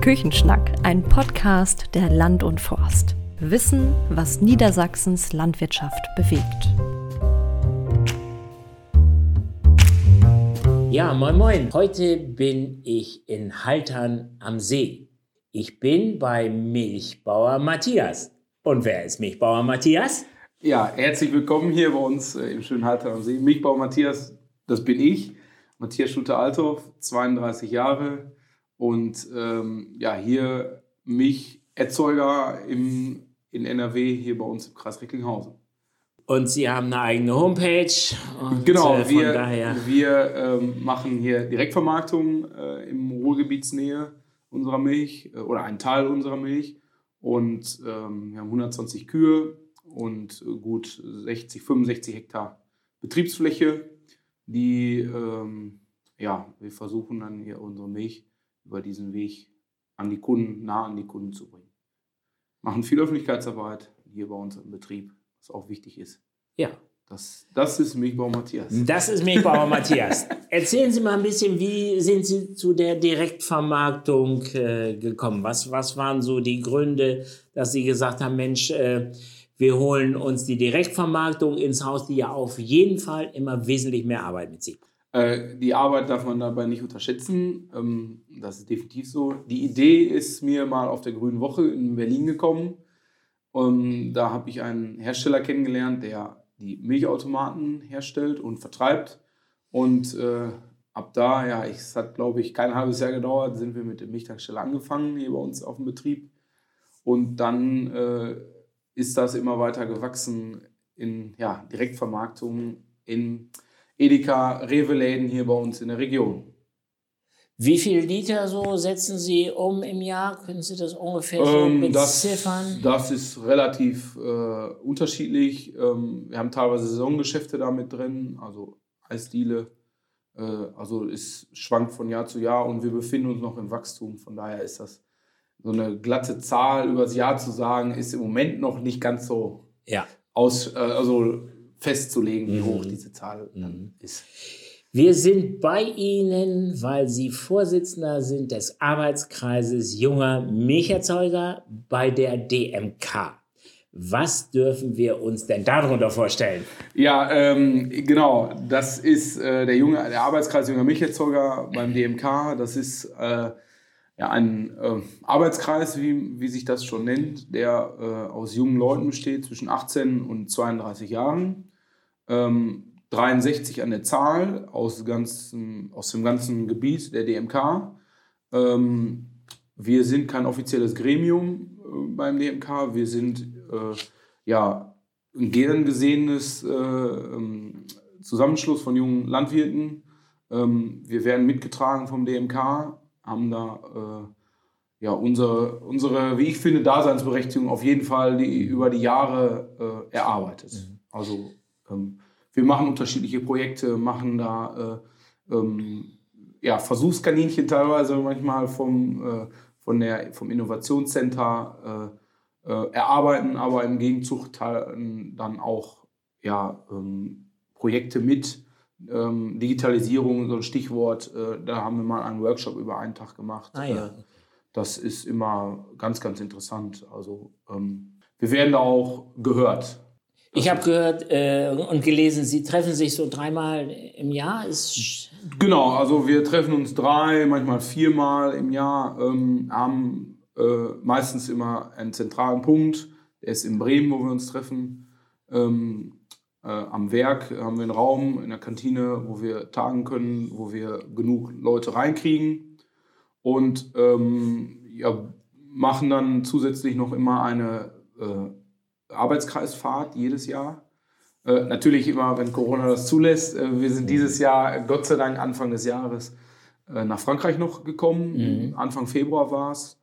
Küchenschnack, ein Podcast der Land und Forst. Wissen, was Niedersachsens Landwirtschaft bewegt. Ja, moin moin. Heute bin ich in Haltern am See. Ich bin bei Milchbauer Matthias. Und wer ist Milchbauer Matthias? Ja, herzlich willkommen hier bei uns äh, im schönen Haltern am See. Milchbauer Matthias, das bin ich. Matthias Schulte-Althoff, 32 Jahre, und ähm, ja, hier Milcherzeuger im, in NRW, hier bei uns im Kreis Recklinghausen. Und Sie haben eine eigene Homepage. Genau, äh, wir, wir ähm, machen hier Direktvermarktung äh, im Ruhrgebietsnähe unserer Milch äh, oder einen Teil unserer Milch. Und ähm, wir haben 120 Kühe und äh, gut 60, 65 Hektar Betriebsfläche, die ähm, ja, wir versuchen dann hier unsere Milch über diesen Weg an die Kunden, nah an die Kunden zu bringen. Machen viel Öffentlichkeitsarbeit hier bei uns im Betrieb, was auch wichtig ist. Ja. Das, das ist Milchbauer Matthias. Das ist Milchbauer Matthias. Erzählen Sie mal ein bisschen, wie sind Sie zu der Direktvermarktung äh, gekommen? Was, was waren so die Gründe, dass Sie gesagt haben, Mensch, äh, wir holen uns die Direktvermarktung ins Haus, die ja auf jeden Fall immer wesentlich mehr Arbeit mit sich äh, die Arbeit darf man dabei nicht unterschätzen. Ähm, das ist definitiv so. Die Idee ist mir mal auf der Grünen Woche in Berlin gekommen. Und da habe ich einen Hersteller kennengelernt, der die Milchautomaten herstellt und vertreibt. Und äh, ab da, ja, es hat, glaube ich, kein halbes Jahr gedauert, sind wir mit dem Milchtanksteller angefangen hier bei uns auf dem Betrieb. Und dann äh, ist das immer weiter gewachsen in ja, Direktvermarktung, in Edeka, Rewe-Läden hier bei uns in der Region. Wie viel Liter so setzen Sie um im Jahr? Können Sie das ungefähr so ähm, beziffern? Das, das, ist relativ äh, unterschiedlich. Ähm, wir haben teilweise Saisongeschäfte damit drin, also Eisdiele. Äh, also es schwankt von Jahr zu Jahr und wir befinden uns noch im Wachstum. Von daher ist das so eine glatte Zahl übers Jahr zu sagen, ist im Moment noch nicht ganz so ja. aus, äh, also festzulegen, wie hoch mhm. diese Zahl mhm. ist. Wir sind bei Ihnen, weil Sie Vorsitzender sind des Arbeitskreises junger Milcherzeuger bei der DMK. Was dürfen wir uns denn darunter vorstellen? Ja, ähm, genau. Das ist äh, der, junge, der Arbeitskreis junger Milcherzeuger beim DMK. Das ist äh, ja, ein äh, Arbeitskreis, wie, wie sich das schon nennt, der äh, aus jungen Leuten besteht, zwischen 18 und 32 Jahren ähm, 63 an der Zahl aus, ganzen, aus dem ganzen Gebiet der DMK. Ähm, wir sind kein offizielles Gremium äh, beim DMK, wir sind äh, ja ein gern gesehenes äh, ähm, Zusammenschluss von jungen Landwirten. Ähm, wir werden mitgetragen vom DMK, haben da äh, ja, unsere, unsere, wie ich finde, Daseinsberechtigung auf jeden Fall die, über die Jahre äh, erarbeitet. Mhm. Also ähm, wir machen unterschiedliche Projekte, machen da äh, ähm, ja, Versuchskaninchen teilweise manchmal vom, äh, von der, vom Innovationscenter äh, äh erarbeiten, aber im Gegenzug dann auch ja, ähm, Projekte mit. Ähm, Digitalisierung, so ein Stichwort, äh, da haben wir mal einen Workshop über einen Tag gemacht. Ah, ja. Äh, das ist immer ganz, ganz interessant. Also ähm, wir werden da auch gehört. Ich habe gehört äh, und gelesen, Sie treffen sich so dreimal im Jahr. Ist genau, also wir treffen uns drei, manchmal viermal im Jahr, ähm, haben äh, meistens immer einen zentralen Punkt. Der ist in Bremen, wo wir uns treffen. Ähm, äh, am Werk haben wir einen Raum in der Kantine, wo wir tagen können, wo wir genug Leute reinkriegen. Und ähm, ja, machen dann zusätzlich noch immer eine äh, Arbeitskreisfahrt jedes Jahr. Äh, natürlich immer, wenn Corona das zulässt. Äh, wir sind dieses Jahr, Gott sei Dank, Anfang des Jahres äh, nach Frankreich noch gekommen. Mhm. Anfang Februar war es.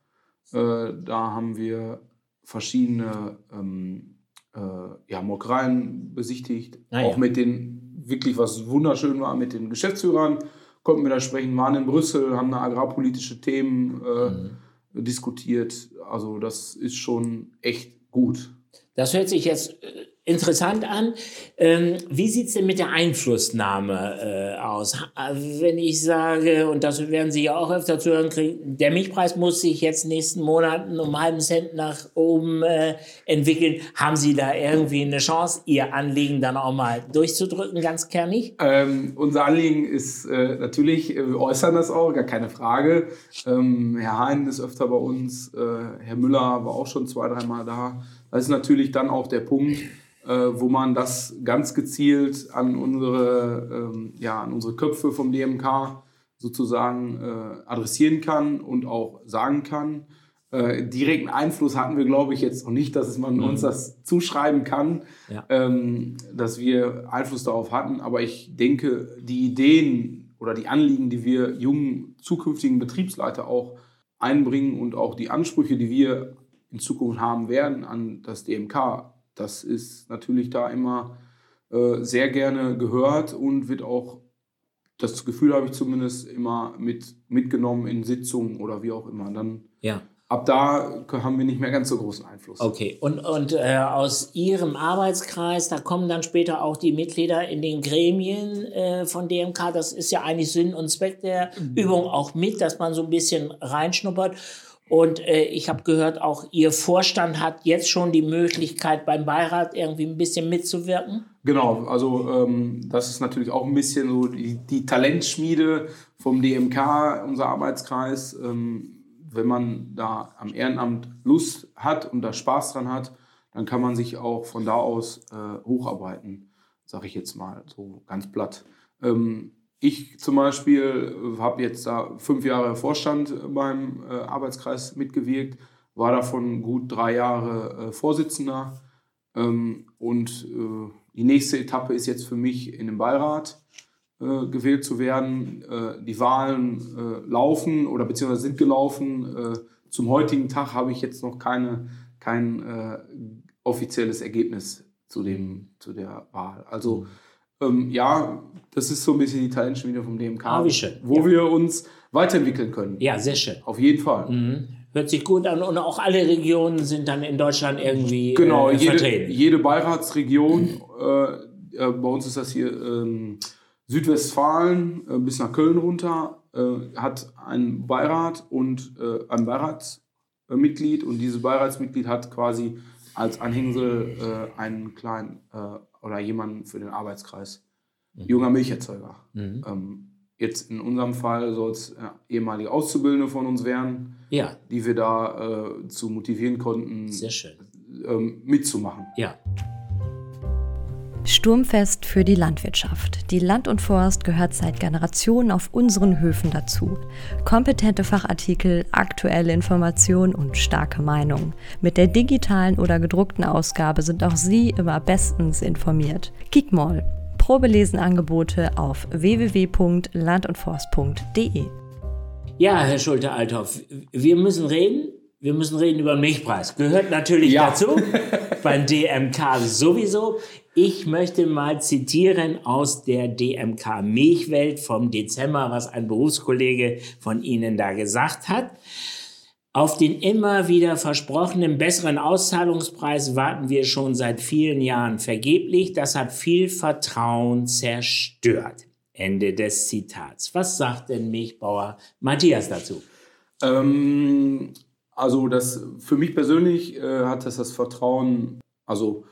Äh, da haben wir verschiedene ähm, äh, ja, Molkereien besichtigt. Ah, auch ja. mit den, wirklich was wunderschön war, mit den Geschäftsführern konnten wir da sprechen, waren in Brüssel, haben da agrarpolitische Themen äh, mhm. diskutiert. Also das ist schon echt gut. Das hört sich jetzt äh, interessant an. Ähm, wie sieht's denn mit der Einflussnahme äh, aus? Wenn ich sage, und das werden Sie ja auch öfter zu hören kriegen, der Milchpreis muss sich jetzt nächsten Monaten um einen halben Cent nach oben äh, entwickeln. Haben Sie da irgendwie eine Chance, Ihr Anliegen dann auch mal durchzudrücken, ganz kernig? Ähm, unser Anliegen ist äh, natürlich, äh, wir äußern das auch, gar keine Frage. Ähm, Herr Hein ist öfter bei uns, äh, Herr Müller war auch schon zwei, dreimal da. Das ist natürlich dann auch der Punkt, wo man das ganz gezielt an unsere, ähm, ja, an unsere Köpfe vom DMK sozusagen äh, adressieren kann und auch sagen kann. Äh, direkten Einfluss hatten wir, glaube ich, jetzt noch nicht, dass man mhm. uns das zuschreiben kann, ja. ähm, dass wir Einfluss darauf hatten. Aber ich denke, die Ideen oder die Anliegen, die wir jungen zukünftigen Betriebsleiter auch einbringen und auch die Ansprüche, die wir in Zukunft haben werden an das DMK, das ist natürlich da immer äh, sehr gerne gehört und wird auch, das Gefühl habe ich zumindest, immer mit, mitgenommen in Sitzungen oder wie auch immer. Dann ja. ab da haben wir nicht mehr ganz so großen Einfluss. Okay, und, und äh, aus Ihrem Arbeitskreis, da kommen dann später auch die Mitglieder in den Gremien äh, von DMK. Das ist ja eigentlich Sinn und Zweck der mhm. Übung auch mit, dass man so ein bisschen reinschnuppert. Und äh, ich habe gehört, auch Ihr Vorstand hat jetzt schon die Möglichkeit, beim Beirat irgendwie ein bisschen mitzuwirken. Genau, also ähm, das ist natürlich auch ein bisschen so die, die Talentschmiede vom DMK, unser Arbeitskreis. Ähm, wenn man da am Ehrenamt Lust hat und da Spaß dran hat, dann kann man sich auch von da aus äh, hocharbeiten, sage ich jetzt mal so ganz platt. Ähm, ich zum Beispiel habe jetzt da fünf Jahre Vorstand beim äh, Arbeitskreis mitgewirkt, war davon gut drei Jahre äh, Vorsitzender. Ähm, und äh, die nächste Etappe ist jetzt für mich in den Beirat äh, gewählt zu werden. Die Wahlen laufen oder beziehungsweise sind gelaufen. zum heutigen Tag habe ich jetzt noch keine, kein offizielles Ergebnis zu, dem, zu der Wahl. Also mhm ähm, ja, das ist so ein bisschen die Talentschmiede vom DMK, ah, wie schön. wo ja. wir uns weiterentwickeln können. Ja, sehr schön. Auf jeden Fall. Mhm. Hört sich gut an und auch alle Regionen sind dann in Deutschland irgendwie genau, äh, jede, vertreten. Jede Beiratsregion, äh, äh, bei uns ist das hier ähm, Südwestfalen äh, bis nach Köln runter, äh, hat einen Beirat und äh, ein Beiratsmitglied und dieses Beiratsmitglied hat quasi als Anhängsel einen kleinen oder jemanden für den Arbeitskreis. Mhm. Junger Milcherzeuger. Mhm. Ähm, jetzt in unserem Fall soll es äh, ehemalige Auszubildende von uns werden, ja. die wir da äh, zu motivieren konnten, Sehr schön. Ähm, mitzumachen. Ja. Sturmfest für die Landwirtschaft. Die Land und Forst gehört seit Generationen auf unseren Höfen dazu. Kompetente Fachartikel, aktuelle Informationen und starke Meinungen. Mit der digitalen oder gedruckten Ausgabe sind auch Sie immer bestens informiert. Kickmall. Probelesenangebote auf www.landundforst.de. Ja, Herr Schulte-Althoff, wir müssen reden. Wir müssen reden über den Milchpreis. Gehört natürlich ja. dazu. Beim DMK sowieso. Ich möchte mal zitieren aus der DMK Milchwelt vom Dezember, was ein Berufskollege von Ihnen da gesagt hat. Auf den immer wieder versprochenen besseren Auszahlungspreis warten wir schon seit vielen Jahren vergeblich. Das hat viel Vertrauen zerstört. Ende des Zitats. Was sagt denn Milchbauer Matthias dazu? Ähm, also das für mich persönlich äh, hat das das Vertrauen, also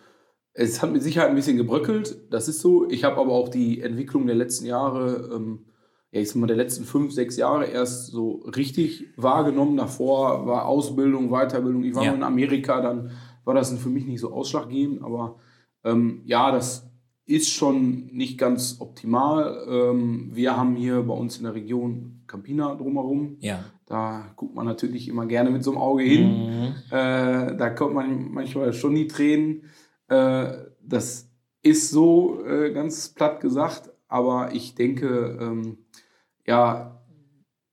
es hat mit Sicherheit ein bisschen gebröckelt, das ist so. Ich habe aber auch die Entwicklung der letzten Jahre, ähm, ja, ich sag mal, der letzten fünf, sechs Jahre erst so richtig wahrgenommen. Davor war Ausbildung, Weiterbildung. Ich war ja. in Amerika, dann war das für mich nicht so ausschlaggebend, aber ähm, ja, das ist schon nicht ganz optimal. Ähm, wir haben hier bei uns in der Region Campina drumherum. Ja. Da guckt man natürlich immer gerne mit so einem Auge hin. Mhm. Äh, da kommt man manchmal schon die Tränen. Äh, das ist so äh, ganz platt gesagt, aber ich denke, ähm, ja,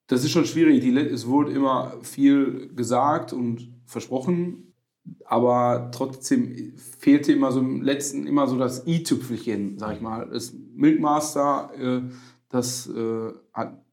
das ist schon schwierig. Die, es wurde immer viel gesagt und versprochen, aber trotzdem fehlte immer so im letzten immer so das i-Tüpfelchen, sag ich mal. Das Milkmaster, äh, das äh, hat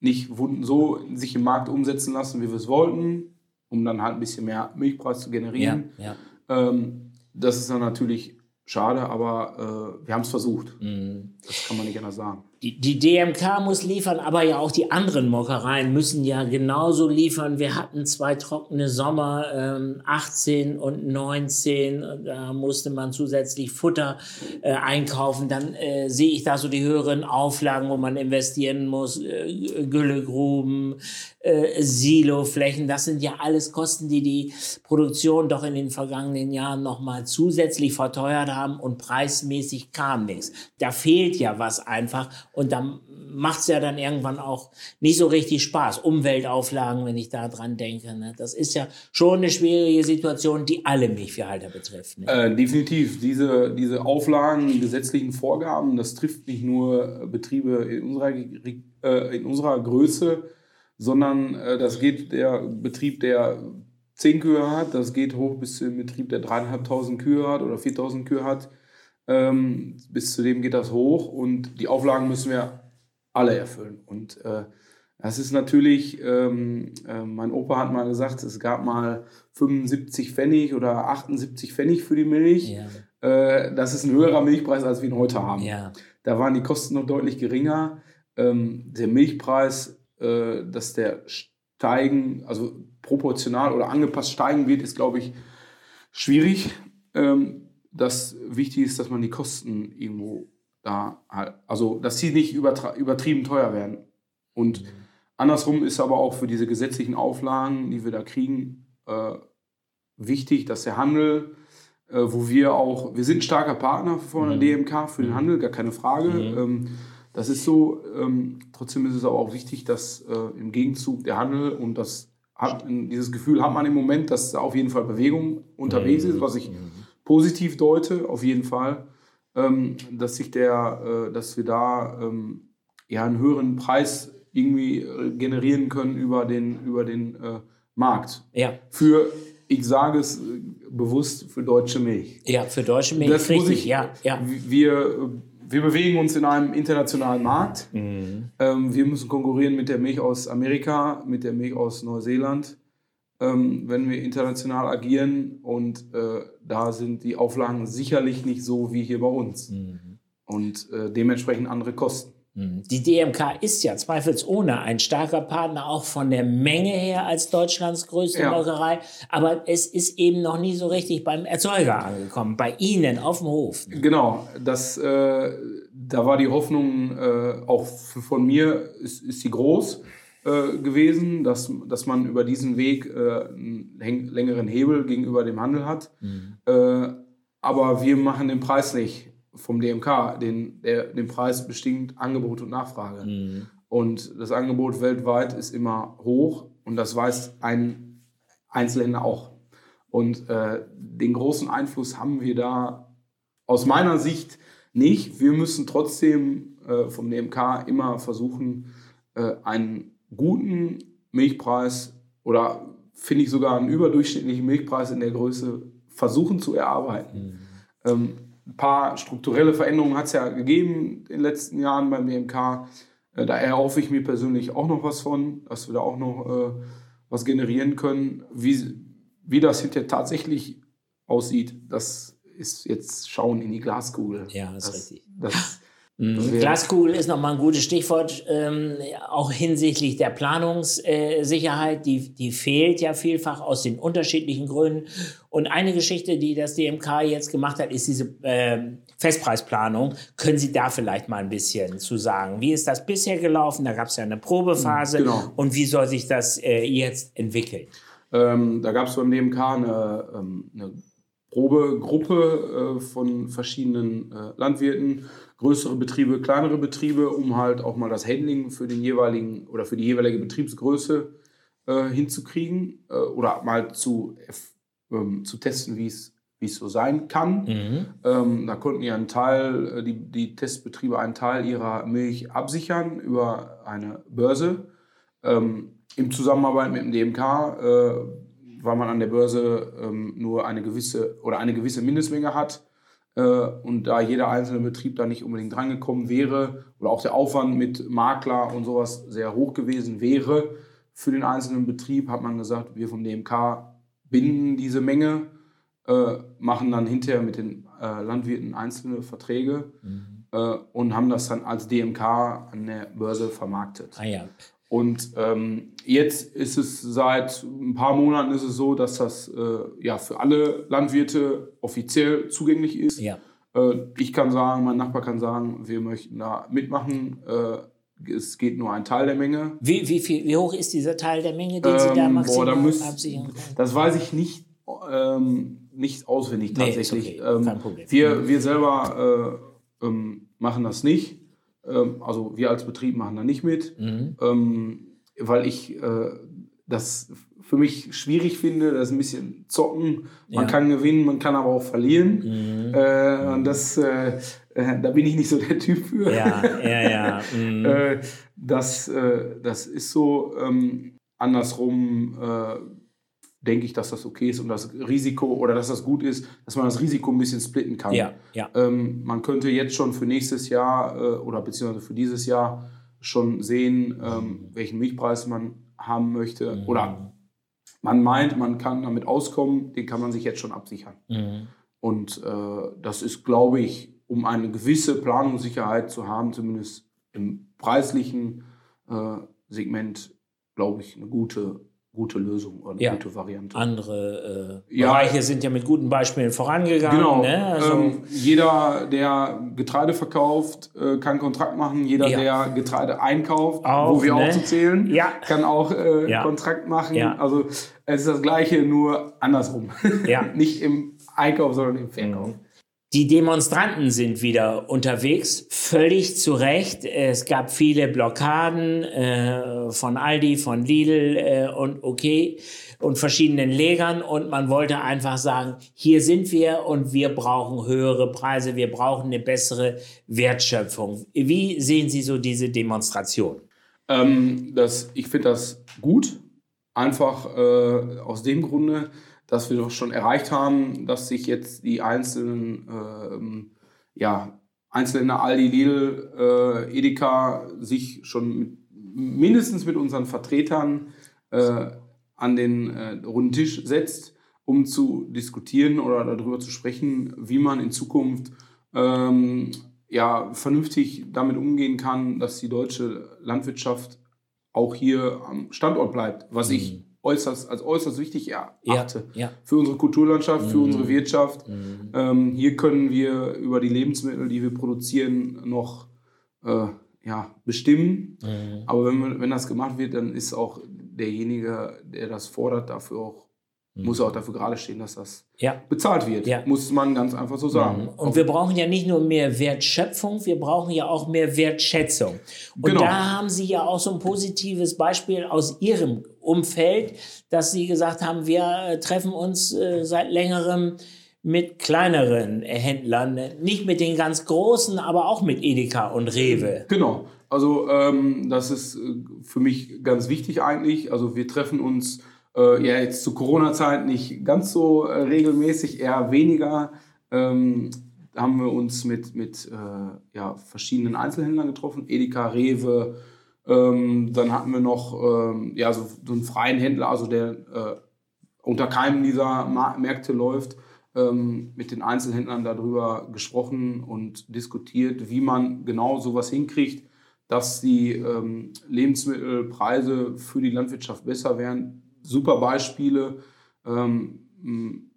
nicht so sich im Markt umsetzen lassen, wie wir es wollten, um dann halt ein bisschen mehr Milchpreis zu generieren. Ja, ja. Ähm, das ist dann natürlich schade, aber äh, wir haben es versucht. Mhm. Das kann man nicht anders sagen. Die, die, DMK muss liefern, aber ja auch die anderen Molkereien müssen ja genauso liefern. Wir hatten zwei trockene Sommer, ähm, 18 und 19. Da musste man zusätzlich Futter äh, einkaufen. Dann äh, sehe ich da so die höheren Auflagen, wo man investieren muss. Äh, Güllegruben, äh, Siloflächen. Das sind ja alles Kosten, die die Produktion doch in den vergangenen Jahren nochmal zusätzlich verteuert haben und preismäßig kam nichts. Da fehlt ja was einfach. Und dann macht es ja dann irgendwann auch nicht so richtig Spaß. Umweltauflagen, wenn ich da dran denke. Ne? Das ist ja schon eine schwierige Situation, die alle Milchviehhalter betrifft. Ne? Äh, definitiv. Diese, diese Auflagen, gesetzlichen Vorgaben, das trifft nicht nur Betriebe in unserer, äh, in unserer Größe, sondern äh, das geht der Betrieb, der zehn Kühe hat, das geht hoch bis zum Betrieb, der dreieinhalbtausend Kühe hat oder 4000 Kühe hat ähm, bis zu dem geht das hoch und die Auflagen müssen wir alle erfüllen. Und äh, das ist natürlich, ähm, äh, mein Opa hat mal gesagt, es gab mal 75 Pfennig oder 78 Pfennig für die Milch. Ja. Äh, das ist ein höherer Milchpreis, als wir ihn heute haben. Ja. Da waren die Kosten noch deutlich geringer. Ähm, der Milchpreis, äh, dass der steigen, also proportional oder angepasst steigen wird, ist, glaube ich, schwierig. Ähm, das wichtig ist, dass man die Kosten irgendwo da halt, also dass sie nicht übertrieben teuer werden. Und mhm. andersrum ist aber auch für diese gesetzlichen Auflagen, die wir da kriegen, äh, wichtig, dass der Handel, äh, wo wir auch, wir sind ein starker Partner von der mhm. DMK für den mhm. Handel, gar keine Frage. Mhm. Ähm, das ist so. Ähm, trotzdem ist es aber auch wichtig, dass äh, im Gegenzug der Handel und das hat, dieses Gefühl hat man im Moment, dass auf jeden Fall Bewegung unterwegs ist, was ich positiv deute, auf jeden Fall, ähm, dass sich der, äh, dass wir da ähm, ja einen höheren Preis irgendwie äh, generieren können über den, über den äh, Markt. Ja. Für, ich sage es bewusst, für deutsche Milch. Ja, für deutsche Milch. Das richtig, ich, ja, ja. Wir, wir bewegen uns in einem internationalen Markt. Mhm. Ähm, wir müssen konkurrieren mit der Milch aus Amerika, mit der Milch aus Neuseeland wenn wir international agieren. Und da sind die Auflagen sicherlich nicht so wie hier bei uns. Mhm. Und äh, dementsprechend andere Kosten. Mhm. Die DMK ist ja zweifelsohne ein starker Partner, auch von der Menge her als Deutschlands größte ja. Molkerei. Aber es ist eben noch nie so richtig beim Erzeuger angekommen, bei Ihnen auf dem Hof. Genau, das, äh, da war die Hoffnung äh, auch von mir, ist, ist sie groß. Äh, gewesen, dass, dass man über diesen Weg äh, einen längeren Hebel gegenüber dem Handel hat. Mhm. Äh, aber wir machen den Preis nicht vom DMK. Den, der, den Preis bestimmt Angebot und Nachfrage. Mhm. Und das Angebot weltweit ist immer hoch und das weiß ein Einzelhändler auch. Und äh, den großen Einfluss haben wir da aus meiner Sicht nicht. Wir müssen trotzdem äh, vom DMK immer versuchen, äh, einen guten Milchpreis oder finde ich sogar einen überdurchschnittlichen Milchpreis in der Größe versuchen zu erarbeiten. Mhm. Ähm, ein paar strukturelle Veränderungen hat es ja gegeben in den letzten Jahren beim BMK. Äh, da erhoffe ich mir persönlich auch noch was von, dass wir da auch noch äh, was generieren können. Wie, wie das hinterher tatsächlich aussieht, das ist jetzt Schauen in die Glaskugel. Ja, das, das ist richtig. Das, Mhm. Glaskugel ist nochmal ein gutes Stichwort, ähm, auch hinsichtlich der Planungssicherheit. die, die fehlt ja vielfach aus den unterschiedlichen Gründen. Und eine Geschichte, die das DMK jetzt gemacht hat, ist diese äh, Festpreisplanung. Können Sie da vielleicht mal ein bisschen zu sagen? Wie ist das bisher gelaufen? Da gab es ja eine Probephase. Genau. Und wie soll sich das äh, jetzt entwickeln? Ähm, da gab es beim DMK eine, ähm, eine Probegruppe äh, von verschiedenen äh, Landwirten größere Betriebe, kleinere Betriebe, um halt auch mal das Handling für den jeweiligen oder für die jeweilige Betriebsgröße äh, hinzukriegen äh, oder mal zu, ähm, zu testen, wie es wie es so sein kann. Mhm. Ähm, da konnten ja einen Teil, äh, die, die Testbetriebe einen Teil ihrer Milch absichern über eine Börse. Ähm, Im Zusammenarbeit mit dem DMK äh, weil man an der Börse ähm, nur eine gewisse oder eine gewisse Mindestmenge hat, und da jeder einzelne Betrieb da nicht unbedingt drangekommen wäre oder auch der Aufwand mit Makler und sowas sehr hoch gewesen wäre für den einzelnen Betrieb, hat man gesagt, wir vom DMK binden diese Menge, äh, machen dann hinterher mit den äh, Landwirten einzelne Verträge mhm. äh, und haben das dann als DMK an der Börse vermarktet. Ah ja. Und ähm, jetzt ist es seit ein paar Monaten ist es so, dass das äh, ja für alle Landwirte offiziell zugänglich ist. Ja. Äh, ich kann sagen, mein Nachbar kann sagen, wir möchten da mitmachen. Äh, es geht nur ein Teil der Menge. Wie, wie, viel, wie hoch ist dieser Teil der Menge, den Sie da maximal ähm, boah, da absichern können? Das weiß ich nicht, ähm, nicht auswendig tatsächlich. Nee, okay. Kein ähm, Problem. Wir, wir selber äh, ähm, machen das nicht. Ähm, also wir als Betrieb machen da nicht mit, mhm. Ähm, weil ich äh, das für mich schwierig finde. Das ist ein bisschen zocken. Man ja. kann gewinnen, man kann aber auch verlieren. Mhm. Äh, und das, äh, äh, da bin ich nicht so der Typ für. Ja, ja, ja. Mhm. Äh, das, äh, das ist so. Ähm, andersrum denke ich, dass das okay ist und das Risiko oder dass das gut ist, dass man das Risiko ein bisschen splitten kann. Ja, ja. Ähm, man könnte jetzt schon für nächstes Jahr äh, oder beziehungsweise für dieses Jahr schon sehen, ähm, welchen Milchpreis man haben möchte. Mhm. Oder man meint, man kann damit auskommen, den kann man sich jetzt schon absichern. Mhm. Und äh, das ist, glaube ich, um eine gewisse Planungssicherheit zu haben, zumindest im preislichen äh, Segment, glaube ich, eine gute gute Lösung oder eine ja. gute Variante. Andere äh, ja. Bereiche sind ja mit guten Beispielen vorangegangen. Genau. Ne? Also ähm, jeder, der Getreide verkauft, äh, kann Kontrakt machen. Jeder, ja. der Getreide einkauft, auch, wo wir ne? auch zu zählen, kann auch äh, Kontrakt machen. Also es ist das Gleiche, nur andersrum. Ja. Nicht im Einkauf, sondern im Verkauf. Mhm. Die Demonstranten sind wieder unterwegs, völlig zu Recht. Es gab viele Blockaden äh, von Aldi, von Lidl äh, und okay und verschiedenen Legern und man wollte einfach sagen, hier sind wir und wir brauchen höhere Preise, wir brauchen eine bessere Wertschöpfung. Wie sehen Sie so diese Demonstration? Ähm, das, ich finde das gut, einfach äh, aus dem Grunde, dass wir doch schon erreicht haben, dass sich jetzt die einzelnen ähm, ja, Einzelhändler Aldi, Lidl, äh, Edeka sich schon mit, mindestens mit unseren Vertretern äh, an den äh, runden Tisch setzt, um zu diskutieren oder darüber zu sprechen, wie man in Zukunft ähm, ja, vernünftig damit umgehen kann, dass die deutsche Landwirtschaft auch hier am Standort bleibt, was ich mhm äußerst, als äußerst wichtig erachte. Ja, ja. Für unsere Kulturlandschaft, für mhm. unsere Wirtschaft. Mhm. Ähm, hier können wir über die Lebensmittel, die wir produzieren, noch äh, ja, bestimmen. Mhm. Aber wenn, wenn das gemacht wird, dann ist auch derjenige, der das fordert, dafür auch muss auch dafür gerade stehen, dass das ja. bezahlt wird. Ja. Muss man ganz einfach so sagen. Mhm. Und wir brauchen ja nicht nur mehr Wertschöpfung, wir brauchen ja auch mehr Wertschätzung. Und genau. da haben Sie ja auch so ein positives Beispiel aus Ihrem Umfeld, dass Sie gesagt haben, wir äh, treffen uns äh, seit längerem mit kleineren Händlern, nicht mit den ganz großen, aber auch mit Edeka und Rewe. Genau. Also ähm, das ist äh, für mich ganz wichtig eigentlich. Also wir treffen uns äh, ja, jetzt zu Corona-Zeit nicht ganz so äh, regelmäßig, eher weniger. Ähm, haben wir uns mit, mit äh, ja, verschiedenen Einzelhändlern getroffen, Edeka, Rewe. Ähm, dann hatten wir noch ähm, ja, so, so, einen freien Händler, also der äh, unter keinem dieser Ma Märkte läuft, ähm, mit den Einzelhändlern darüber gesprochen und diskutiert, wie man genau sowas hinkriegt, dass die ähm, Lebensmittelpreise für die Landwirtschaft besser werden, super Beispiele ähm,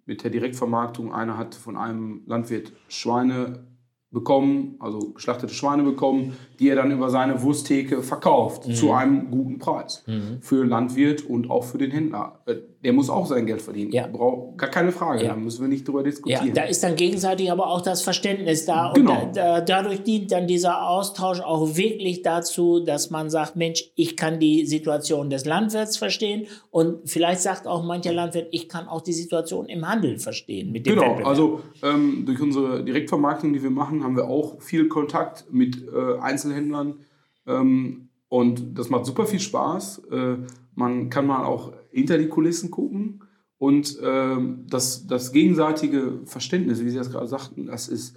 mit der Direktvermarktung. Einer hat von einem Landwirt Schweine bekommen, also geschlachtete Schweine bekommen, die er dann über seine Wursttheke verkauft mhm. zu einem guten Preis mhm. für Landwirt und auch für den Händler. Der muss auch sein Geld verdienen. Ja. Braucht gar keine Frage. Ja. Da müssen wir nicht drüber diskutieren. Ja, da ist dann gegenseitig aber auch das Verständnis da. Genau. Und da, da, dadurch dient dann dieser Austausch auch wirklich dazu, dass man sagt, Mensch, ich kann die Situation des Landwirts verstehen und vielleicht sagt auch mancher Landwirt, ich kann auch die Situation im Handel verstehen. Mit dem genau, also ähm, durch unsere Direktvermarktung, die wir machen, haben wir auch viel Kontakt mit äh, Einzelhändlern. Ähm, und das macht super viel Spaß. Äh, man kann mal auch hinter die Kulissen gucken. Und ähm, das, das gegenseitige Verständnis, wie Sie das gerade sagten, das ist,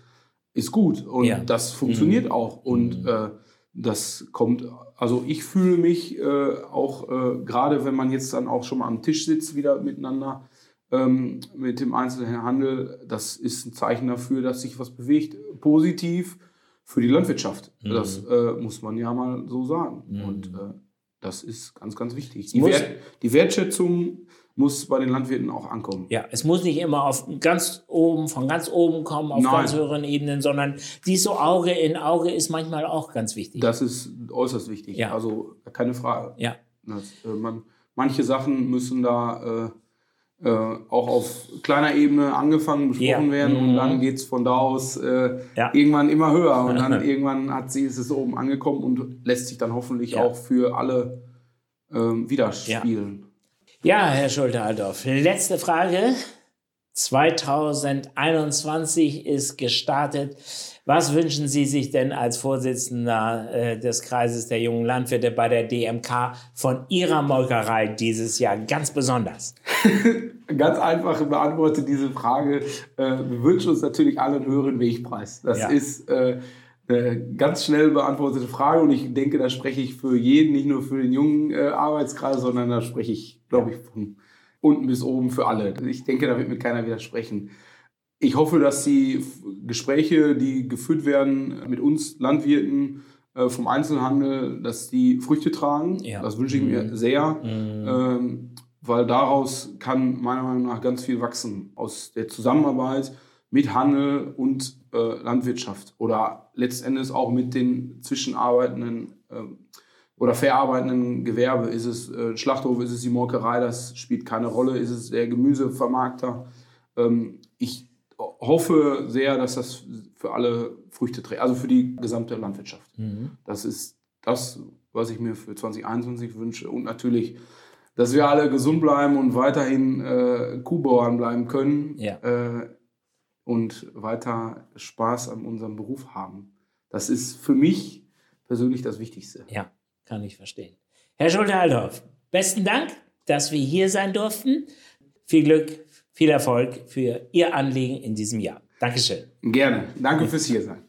ist gut. Und ja. das funktioniert mhm. auch. Und mhm. äh, das kommt, also ich fühle mich äh, auch, äh, gerade wenn man jetzt dann auch schon mal am Tisch sitzt, wieder miteinander, ähm, mit dem Einzelhandel, das ist ein Zeichen dafür, dass sich was bewegt, positiv für die Landwirtschaft. Mhm. Das äh, muss man ja mal so sagen. Mhm. Und äh, das ist ganz, ganz wichtig. Die, Wert, die, Wertschätzung muss bei den Landwirten auch ankommen. Ja, es muss nicht immer auf ganz oben, von ganz oben kommen, auf Nein. ganz höheren Ebenen, sondern dies so Auge in Auge ist manchmal auch ganz wichtig. Das ist äußerst wichtig. Ja. Also keine Frage. Ja. Das, äh, man, manche Sachen müssen da äh, auch auf kleiner Ebene angefangen, besprochen ja. werden mhm. und dann geht es von da aus äh, ja. irgendwann immer höher und dann irgendwann hat sie, ist es oben angekommen und lässt sich dann hoffentlich ja. auch für alle ähm, widerspiegeln. Ja, Herr Schulte-Aldorf, letzte Frage. 2021 ist gestartet. Was wünschen Sie sich denn als Vorsitzender äh, des Kreises der jungen Landwirte bei der DMK von Ihrer Molkerei dieses Jahr ganz besonders? ganz einfach beantworte diese Frage. Äh, wir wünschen uns natürlich alle einen höheren Wegpreis. Das ja. ist äh, eine ganz schnell beantwortete Frage und ich denke, da spreche ich für jeden, nicht nur für den jungen äh, Arbeitskreis, sondern da spreche ich, glaube ich, von unten bis oben für alle. Ich denke, da wird mir keiner widersprechen. Ich hoffe, dass die Gespräche, die geführt werden mit uns Landwirten vom Einzelhandel, dass die Früchte tragen. Ja. Das wünsche ich mir mhm. sehr, mhm. ähm, weil daraus kann meiner Meinung nach ganz viel wachsen aus der Zusammenarbeit mit Handel und äh, Landwirtschaft oder letztendlich auch mit den zwischenarbeitenden äh, oder verarbeitenden Gewerbe. Ist es äh, Schlachthof, ist es die Molkerei, das spielt keine Rolle. Ist es der Gemüsevermarkter? Ähm, ich hoffe sehr, dass das für alle Früchte trägt, also für die gesamte Landwirtschaft. Mhm. Das ist das, was ich mir für 2021 wünsche. Und natürlich, dass wir alle gesund bleiben und weiterhin äh, Kuhbauern bleiben können ja. äh, und weiter Spaß an unserem Beruf haben. Das ist für mich persönlich das Wichtigste. Ja, kann ich verstehen. Herr Schulte-Althoff, besten Dank, dass wir hier sein durften. Viel Glück viel Erfolg für Ihr Anliegen in diesem Jahr. Dankeschön. Gerne. Danke fürs Hiersein.